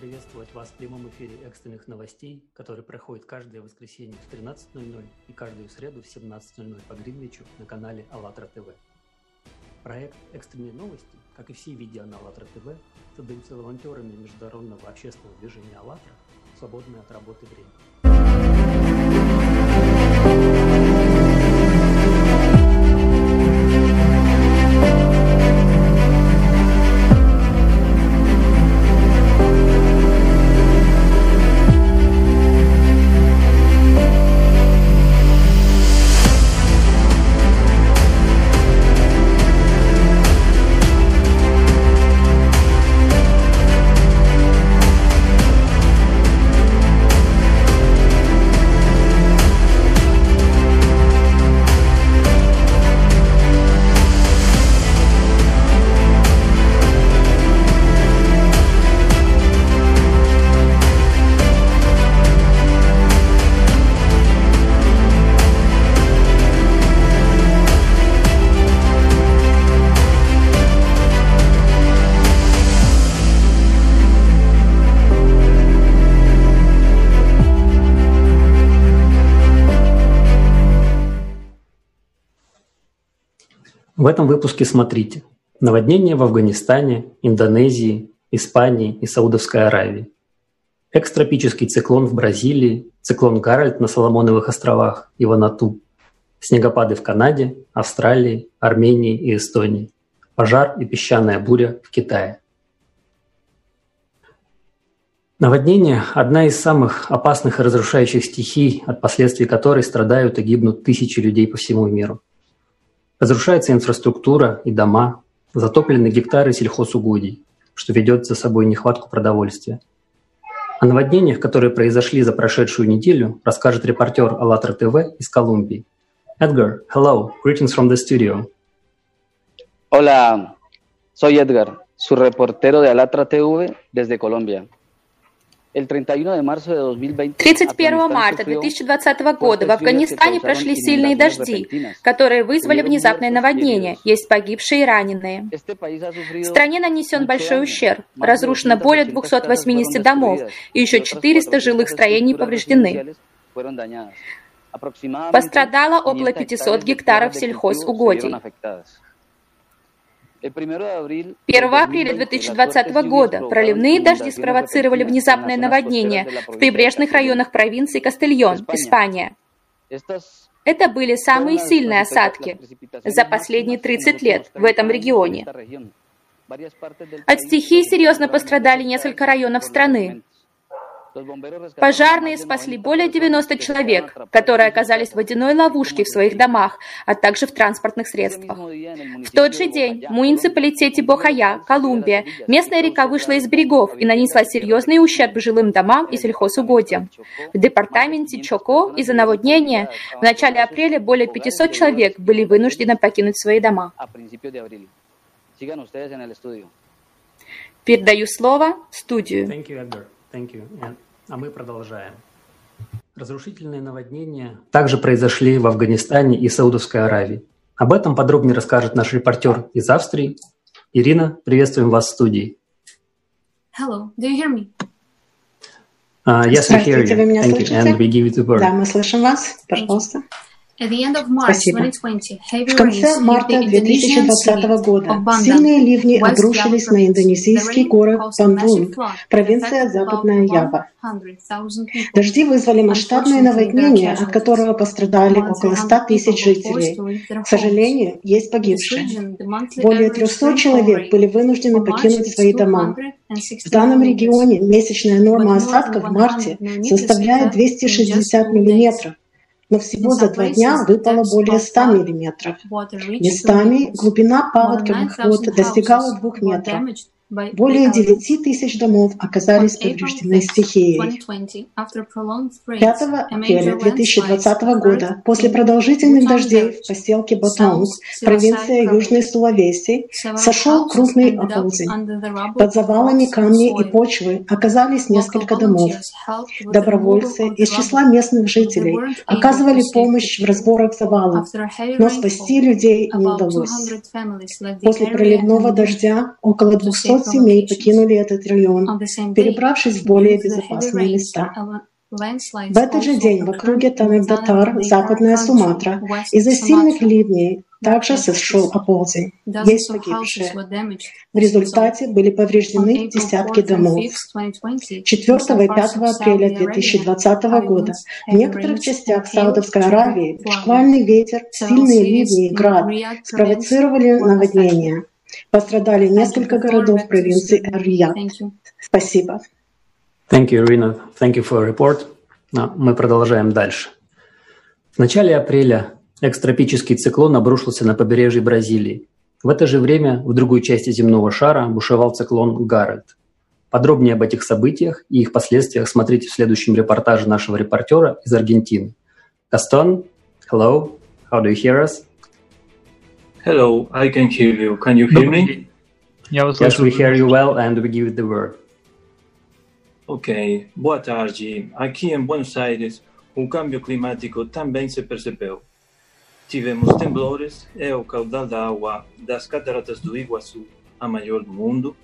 приветствовать вас в прямом эфире экстренных новостей, который проходит каждое воскресенье в 13.00 и каждую среду в 17.00 по Гринвичу на канале АЛЛАТРА ТВ. Проект «Экстренные новости», как и все видео на АЛЛАТРА ТВ, создаются волонтерами международного общественного движения «АЛЛАТРА» в свободное от работы время. В этом выпуске смотрите. Наводнение в Афганистане, Индонезии, Испании и Саудовской Аравии. Экстропический циклон в Бразилии, циклон Гарольд на Соломоновых островах и Ванату. Снегопады в Канаде, Австралии, Армении и Эстонии. Пожар и песчаная буря в Китае. Наводнение – одна из самых опасных и разрушающих стихий, от последствий которой страдают и гибнут тысячи людей по всему миру. Разрушается инфраструктура и дома, затоплены гектары сельхозугодий, что ведет за собой нехватку продовольствия. О наводнениях, которые произошли за прошедшую неделю, расскажет репортер АЛЛАТРА ТВ из Колумбии. Edgar, hello, greetings from the studio. Hola, soy Edgar, su reportero de Alatra TV desde Colombia. 31 марта 2020 года в Афганистане прошли сильные дожди, которые вызвали внезапное наводнение. Есть погибшие и раненые. В стране нанесен большой ущерб. Разрушено более 280 домов, и еще 400 жилых строений повреждены. Пострадало около 500 гектаров сельхозугодий. 1 апреля 2020 года проливные дожди спровоцировали внезапное наводнение в прибрежных районах провинции Кастильон, Испания. Это были самые сильные осадки за последние 30 лет в этом регионе. От стихии серьезно пострадали несколько районов страны. Пожарные спасли более 90 человек, которые оказались в водяной ловушке в своих домах, а также в транспортных средствах. В тот же день в муниципалитете Бохая, Колумбия, местная река вышла из берегов и нанесла серьезный ущерб жилым домам и сельхозугодиям. В департаменте Чоко из-за наводнения в начале апреля более 500 человек были вынуждены покинуть свои дома. Передаю слово в студию. Thank you. And, а мы продолжаем. Разрушительные наводнения также произошли в Афганистане и Саудовской Аравии. Об этом подробнее расскажет наш репортер из Австрии. Ирина, приветствуем вас в студии. Hello, do you hear me? Uh, yes, we hear you. вы меня Thank слышите? you. And we give you the word. Да, мы слышим вас. Пожалуйста. Спасибо. В конце марта 2020 года сильные ливни обрушились на индонезийский город Бандунг, провинция Западная Ява. Дожди вызвали масштабное наводнение, от которого пострадали около 100 тысяч жителей. К сожалению, есть погибшие. Более 300 человек были вынуждены покинуть свои дома. В данном регионе месячная норма осадков в марте составляет 260 миллиметров но всего за два дня выпало более 100 миллиметров. Местами глубина паводковых вод достигала двух метров. Более 9 тысяч домов оказались повреждены стихией. 5 апреля 2020 года, после продолжительных дождей в поселке Ботонг, провинция Южной Сулавеси, сошел крупный оползень. Под завалами камней и почвы оказались несколько домов. Добровольцы из числа местных жителей оказывали помощь в разборах завалов, но спасти людей не удалось. После проливного дождя около 200 500 семей покинули этот район, перебравшись в более безопасные места. В этот же день в округе Танагдатар, Западная Суматра, из-за сильных ливней также сошел оползень. Есть погибшие. В результате были повреждены десятки домов. 4 и 5 апреля 2020 года в некоторых частях Саудовской Аравии шквальный ветер, сильные ливни и град спровоцировали наводнения. Пострадали несколько городов провинции Эр-Рияд. Спасибо. Thank you, Irina. Thank you for report. Но мы продолжаем дальше. В начале апреля экстропический циклон обрушился на побережье Бразилии. В это же время в другой части земного шара бушевал циклон Гаррет. Подробнее об этих событиях и их последствиях смотрите в следующем репортаже нашего репортера из Аргентины. Гастон, hello, how do you hear us? Hello, I can hear you. Can you hear me? Yes, we hear you well and we give the word. Ok, boa tarde. Aqui em Buenos Aires, o cambio climático também se percebeu. Tivemos temblores e o caudal da água das cataratas do Iguaçu, a maior do mundo,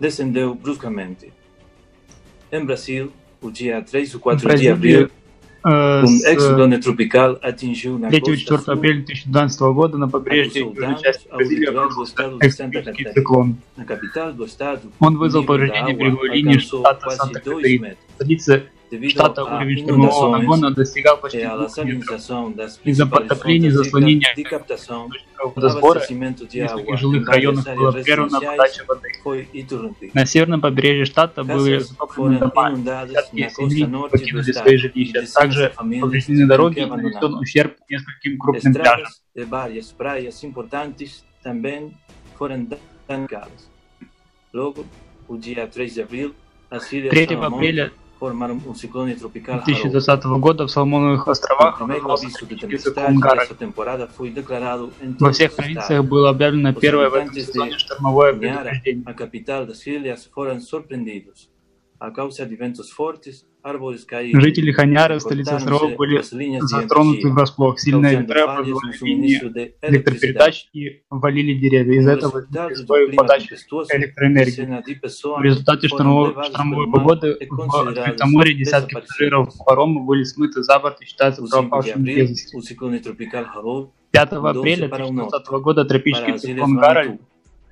descendeu bruscamente. Em Brasil, o dia 3 ou 4 de abril Э, с 3 4 апреля 2012 года на побережье южной части Бразилии обрушился экстремистский циклон. Он вызвал повреждение береговой линии штата Санта-Катарина. Штата уровень штормового нагона достигал почти двух метров. Из-за подтопления и заслонения водосбора нескольких жилых районах была прервана подача воды. На северном побережье штата были затоплены дома, десятки семей покинули свои жилища. Также повреждены дороги и нанесен ущерб нескольким крупным пляжам. 3 апреля 2020 года в Соломоновых островах. Во всех провинциях было объявлено первое в этом сезоне штормовое предупреждение. Жители Ханьяры, столицы островов, были затронуты врасплох. Сильные ветра образовали линии электропередач и валили деревья. Из-за этого сбой подачи электроэнергии. В результате штормовой, штормовой погоды в открытом море десятки пассажиров парома были смыты за борт и считаются пропавшими без вести. 5 апреля 2020 года тропический циклон Гарольд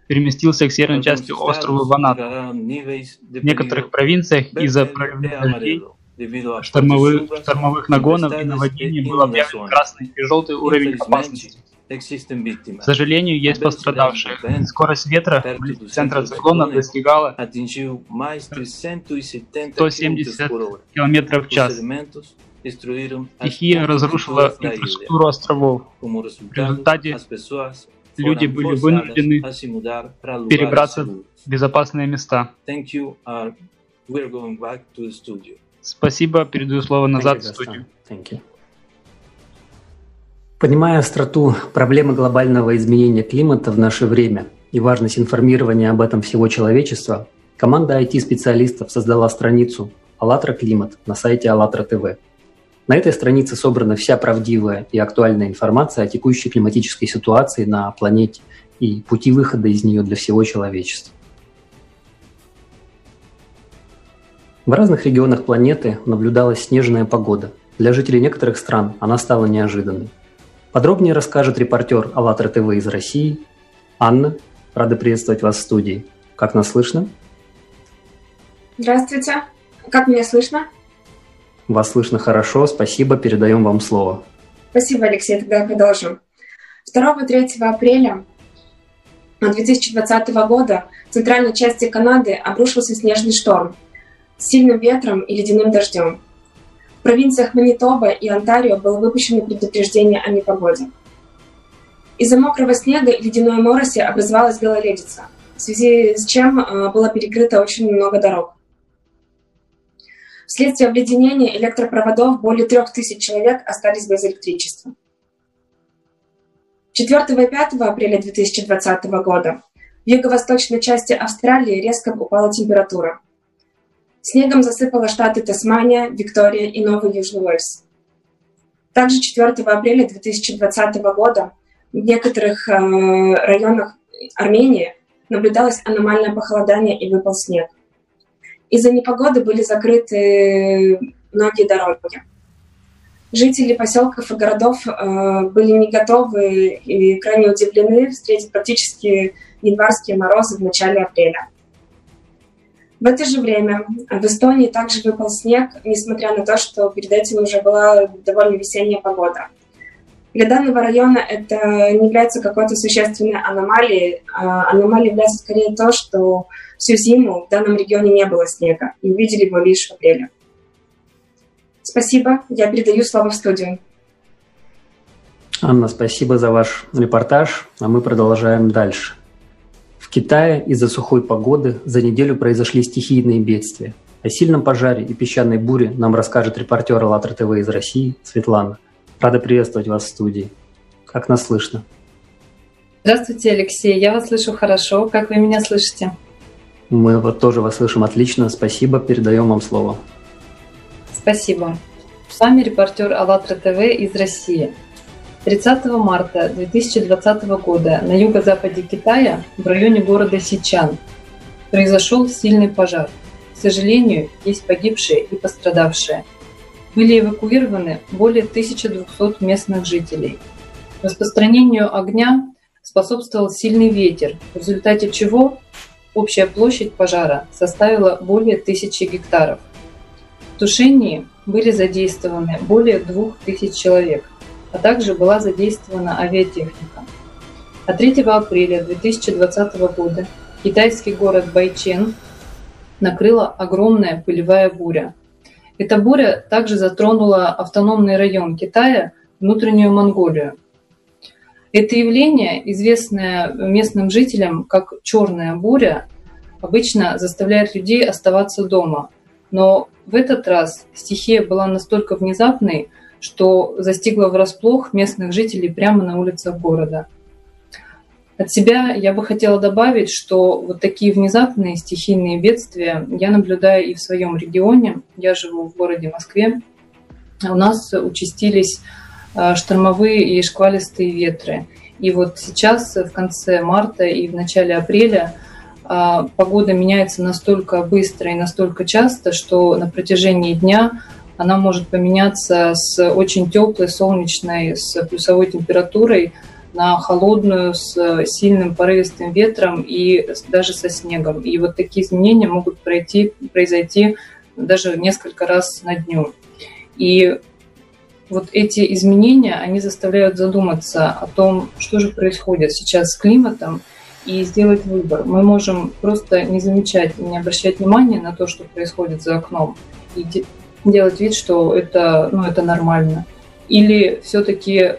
переместился к северной части острова Ваната. В некоторых провинциях из-за проливных дождей, штормовых, штормовых нагонов и наводнений был объявлен красный и желтый уровень опасности. К сожалению, есть пострадавшие. Скорость ветра в центра циклона достигала 170 км в час. Стихия разрушила инфраструктуру островов. В результате люди были вынуждены перебраться в безопасные места. Спасибо, передаю слово назад в студию. Понимая остроту проблемы глобального изменения климата в наше время и важность информирования об этом всего человечества, команда IT-специалистов создала страницу «АЛЛАТРА Климат» на сайте АЛЛАТРА ТВ – на этой странице собрана вся правдивая и актуальная информация о текущей климатической ситуации на планете и пути выхода из нее для всего человечества. В разных регионах планеты наблюдалась снежная погода. Для жителей некоторых стран она стала неожиданной. Подробнее расскажет репортер АЛЛАТРА ТВ из России. Анна, рада приветствовать вас в студии. Как нас слышно? Здравствуйте. Как меня слышно? Вас слышно хорошо, спасибо, передаем вам слово. Спасибо, Алексей, тогда продолжим. 2-3 апреля 2020 года в центральной части Канады обрушился снежный шторм с сильным ветром и ледяным дождем. В провинциях Манитоба и Онтарио было выпущено предупреждение о непогоде. Из-за мокрого снега и ледяной мороси образовалась гололедица, в связи с чем э, было перекрыто очень много дорог. Вследствие обледенения электропроводов более трех тысяч человек остались без электричества. 4 и 5 апреля 2020 года в юго-восточной части Австралии резко упала температура. Снегом засыпало штаты Тасмания, Виктория и Новый Южный Уэльс. Также 4 апреля 2020 года в некоторых э, районах Армении наблюдалось аномальное похолодание и выпал снег. Из-за непогоды были закрыты многие дороги. Жители поселков и городов э, были не готовы и крайне удивлены встретить практически январские морозы в начале апреля. В это же время в Эстонии также выпал снег, несмотря на то, что перед этим уже была довольно весенняя погода. Для данного района это не является какой-то существенной аномалией. А аномалией является скорее то, что всю зиму в данном регионе не было снега, и увидели его лишь в апреле. Спасибо. Я передаю слово в студию. Анна, спасибо за ваш репортаж, а мы продолжаем дальше. В Китае из-за сухой погоды за неделю произошли стихийные бедствия. О сильном пожаре и песчаной буре нам расскажет репортер АЛЛАТРА ТВ из России Светлана. Рада приветствовать вас в студии. Как нас слышно? Здравствуйте, Алексей. Я вас слышу хорошо. Как вы меня слышите? Мы вот тоже вас слышим отлично. Спасибо. Передаем вам слово. Спасибо. С вами репортер АЛЛАТРА ТВ из России. 30 марта 2020 года на юго-западе Китая, в районе города Сичан, произошел сильный пожар. К сожалению, есть погибшие и пострадавшие. Были эвакуированы более 1200 местных жителей. Распространению огня способствовал сильный ветер, в результате чего общая площадь пожара составила более тысячи гектаров – тушении были задействованы более 2000 человек, а также была задействована авиатехника. А 3 апреля 2020 года китайский город Байчен накрыла огромная пылевая буря. Эта буря также затронула автономный район Китая, внутреннюю Монголию. Это явление, известное местным жителям как черная буря, обычно заставляет людей оставаться дома – но в этот раз стихия была настолько внезапной, что застигла врасплох местных жителей прямо на улицах города. От себя я бы хотела добавить, что вот такие внезапные стихийные бедствия я наблюдаю и в своем регионе. Я живу в городе Москве. У нас участились а, штормовые и шквалистые ветры. И вот сейчас, в конце марта и в начале апреля, а, погода меняется настолько быстро и настолько часто, что на протяжении дня она может поменяться с очень теплой, солнечной, с плюсовой температурой на холодную, с сильным порывистым ветром и даже со снегом. И вот такие изменения могут пройти, произойти даже несколько раз на дню. И вот эти изменения, они заставляют задуматься о том, что же происходит сейчас с климатом, и сделать выбор. Мы можем просто не замечать, не обращать внимания на то, что происходит за окном, и делать вид, что это, ну, это нормально. Или все-таки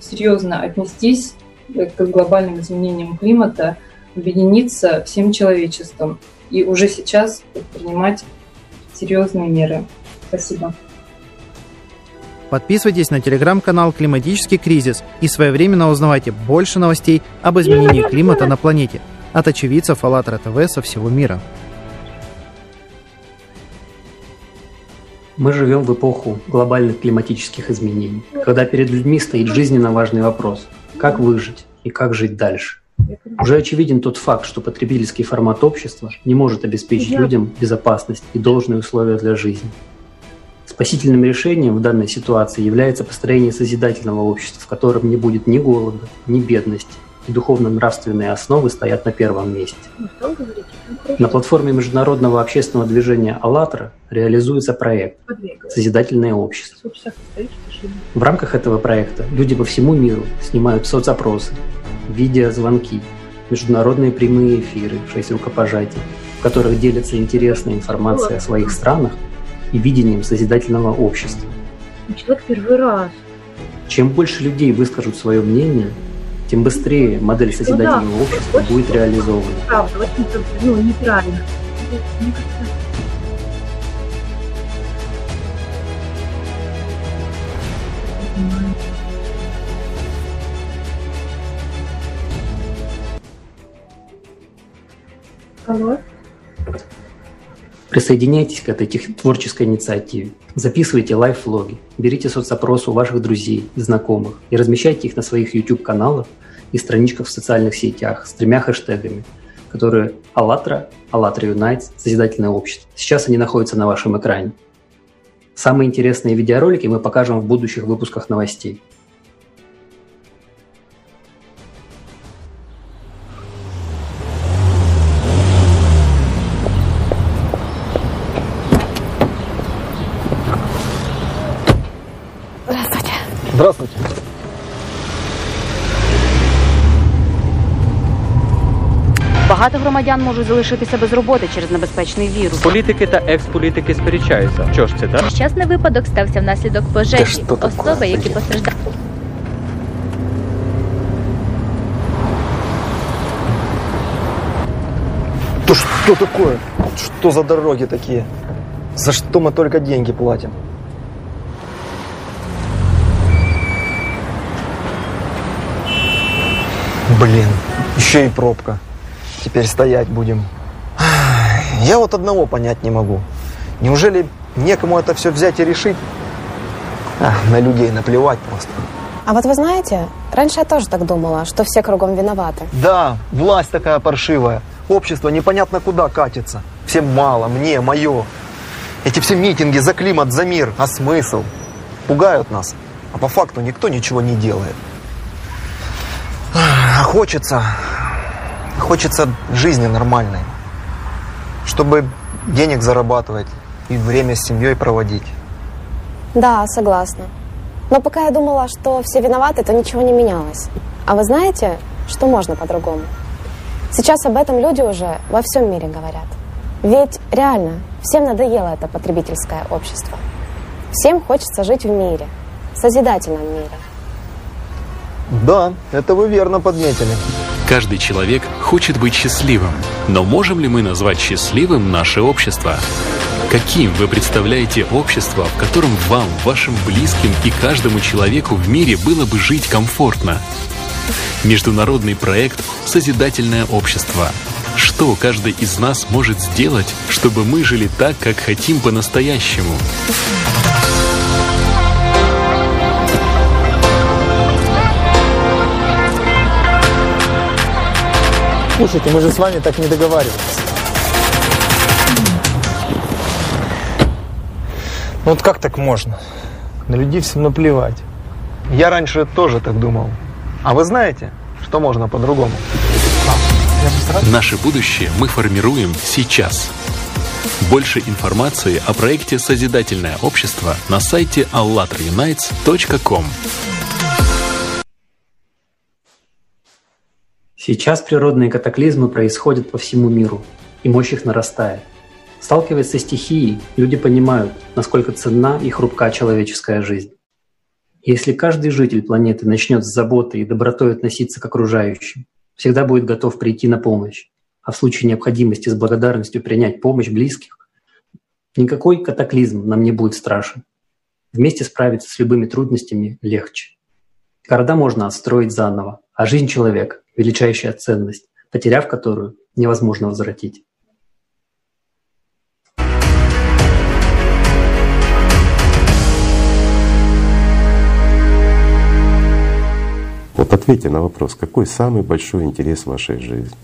серьезно отнестись к глобальным изменениям климата, объединиться всем человечеством и уже сейчас предпринимать серьезные меры. Спасибо. Подписывайтесь на телеграм-канал «Климатический кризис» и своевременно узнавайте больше новостей об изменении климата на планете от очевидцев АЛЛАТРА ТВ со всего мира. Мы живем в эпоху глобальных климатических изменений, когда перед людьми стоит жизненно важный вопрос – как выжить и как жить дальше. Уже очевиден тот факт, что потребительский формат общества не может обеспечить людям безопасность и должные условия для жизни – Спасительным решением в данной ситуации является построение созидательного общества, в котором не будет ни голода, ни бедности, духовно-нравственные основы стоят на первом месте. На платформе международного общественного движения «АЛЛАТРА» реализуется проект «Созидательное общество». В рамках этого проекта люди по всему миру снимают соцопросы, видеозвонки, международные прямые эфиры, шесть рукопожатий, в которых делятся интересной информацией о своих странах и видением созидательного общества. Человек первый раз. Чем больше людей выскажут свое мнение, тем быстрее модель созидательного ну, да. общества будет реализована. Правда, очень ну, неправильно. Мне кажется, Присоединяйтесь к этой творческой инициативе. Записывайте лайф-влоги, берите соцопросы у ваших друзей и знакомых и размещайте их на своих YouTube-каналах и страничках в социальных сетях с тремя хэштегами которые «АЛЛАТРА», «АЛЛАТРА Юнайтс», «Созидательное общество». Сейчас они находятся на вашем экране. Самые интересные видеоролики мы покажем в будущих выпусках новостей. громадян можуть залишитися без роботи через небезпечний вірус. Політики та експолітики сперечаються. Що ж це так? Нещасний випадок стався внаслідок пожежі. Особи, які постраждали. То что такое? Что за дороги такие? За что мы только деньги платим? Блин, еще и пробка. Теперь стоять будем. Я вот одного понять не могу. Неужели некому это все взять и решить? А, на людей наплевать просто. А вот вы знаете, раньше я тоже так думала, что все кругом виноваты. Да, власть такая паршивая. Общество непонятно куда катится. Всем мало, мне, мое. Эти все митинги за климат, за мир. А смысл? Пугают нас. А по факту никто ничего не делает. А хочется, хочется жизни нормальной. Чтобы денег зарабатывать и время с семьей проводить. Да, согласна. Но пока я думала, что все виноваты, то ничего не менялось. А вы знаете, что можно по-другому? Сейчас об этом люди уже во всем мире говорят. Ведь реально, всем надоело это потребительское общество. Всем хочется жить в мире, в созидательном мире. Да, это вы верно подметили. Каждый человек хочет быть счастливым. Но можем ли мы назвать счастливым наше общество? Каким вы представляете общество, в котором вам, вашим близким и каждому человеку в мире было бы жить комфортно? Международный проект «Созидательное общество». Что каждый из нас может сделать, чтобы мы жили так, как хотим по-настоящему? Слушайте, мы же с вами так не договаривались. Ну вот как так можно? На людей всем наплевать. Я раньше тоже так думал. А вы знаете, что можно по-другому? Наше будущее мы формируем сейчас. Больше информации о проекте «Созидательное общество» на сайте allatraunites.com. Сейчас природные катаклизмы происходят по всему миру, и мощь их нарастает. Сталкиваясь со стихией, люди понимают, насколько ценна и хрупка человеческая жизнь. Если каждый житель планеты начнет с заботой и добротой относиться к окружающим, всегда будет готов прийти на помощь, а в случае необходимости с благодарностью принять помощь близких, никакой катаклизм нам не будет страшен. Вместе справиться с любыми трудностями легче. Города можно отстроить заново, а жизнь человека – величайшая ценность, потеряв которую невозможно возвратить. Вот ответьте на вопрос, какой самый большой интерес в вашей жизни?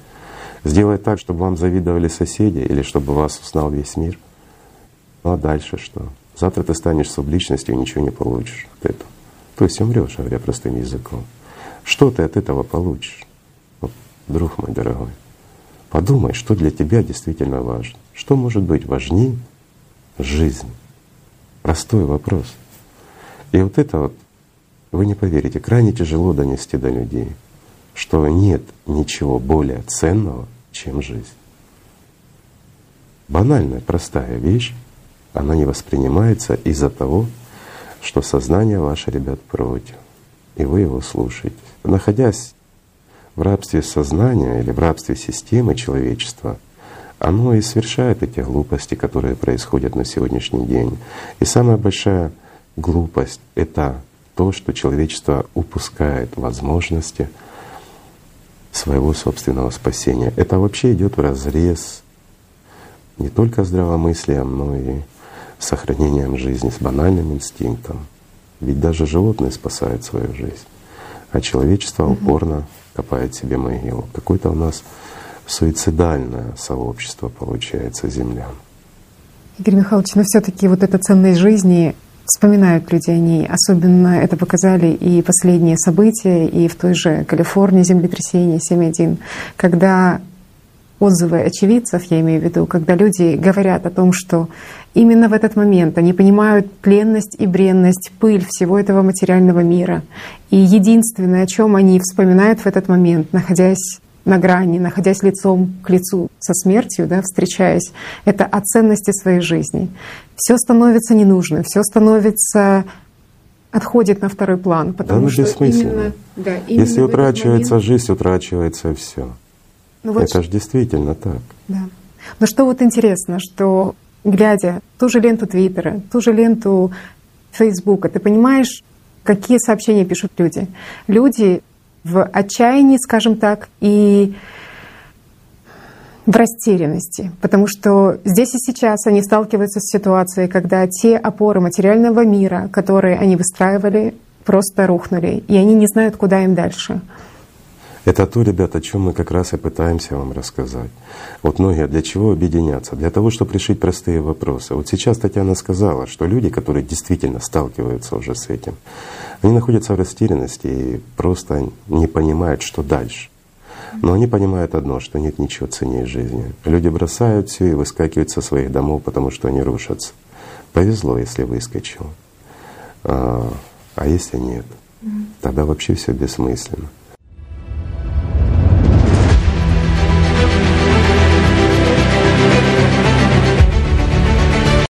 Сделать так, чтобы вам завидовали соседи или чтобы вас узнал весь мир? Ну а дальше что? Завтра ты станешь субличностью и ничего не получишь от этого. То есть умрешь, говоря простым языком. Что ты от этого получишь? Вот, друг мой дорогой, подумай, что для тебя действительно важно. Что может быть важнее жизни? Простой вопрос. И вот это вот вы не поверите, крайне тяжело донести до людей, что нет ничего более ценного, чем жизнь. Банальная, простая вещь, она не воспринимается из-за того, что сознание ваше, ребят, против, и вы его слушаете. Находясь в рабстве сознания или в рабстве системы человечества, оно и совершает эти глупости, которые происходят на сегодняшний день. И самая большая глупость — это то, что человечество упускает возможности своего собственного спасения. Это вообще идет в разрез не только здравомыслием, но и сохранением жизни, с банальным инстинктом. Ведь даже животные спасают свою жизнь, а человечество упорно копает себе могилу. Какой-то у нас суицидальное сообщество получается землян. Игорь Михайлович, но все-таки вот эта ценность жизни вспоминают люди о ней. Особенно это показали и последние события, и в той же Калифорнии землетрясение 7.1, когда отзывы очевидцев, я имею в виду, когда люди говорят о том, что именно в этот момент они понимают пленность и бренность, пыль всего этого материального мира. И единственное, о чем они вспоминают в этот момент, находясь на грани, находясь лицом к лицу со смертью, да, встречаясь, это о ценности своей жизни. Все становится ненужным, все становится отходит на второй план, потому да, что именно, да, именно если утрачивается момент... жизнь, утрачивается все. Ну, вот это же действительно так. Да. Но что вот интересно, что глядя ту же ленту Твиттера, ту же ленту Фейсбука, ты понимаешь, какие сообщения пишут люди. Люди в отчаянии, скажем так, и в растерянности, потому что здесь и сейчас они сталкиваются с ситуацией, когда те опоры материального мира, которые они выстраивали, просто рухнули, и они не знают, куда им дальше. Это то, ребята, о чем мы как раз и пытаемся вам рассказать. Вот многие для чего объединяться? Для того, чтобы решить простые вопросы. Вот сейчас Татьяна сказала, что люди, которые действительно сталкиваются уже с этим, они находятся в растерянности и просто не понимают, что дальше. Но они понимают одно, что нет ничего ценнее жизни. Люди бросают все и выскакивают со своих домов, потому что они рушатся. Повезло, если выскочил. А, а если нет, тогда вообще все бессмысленно.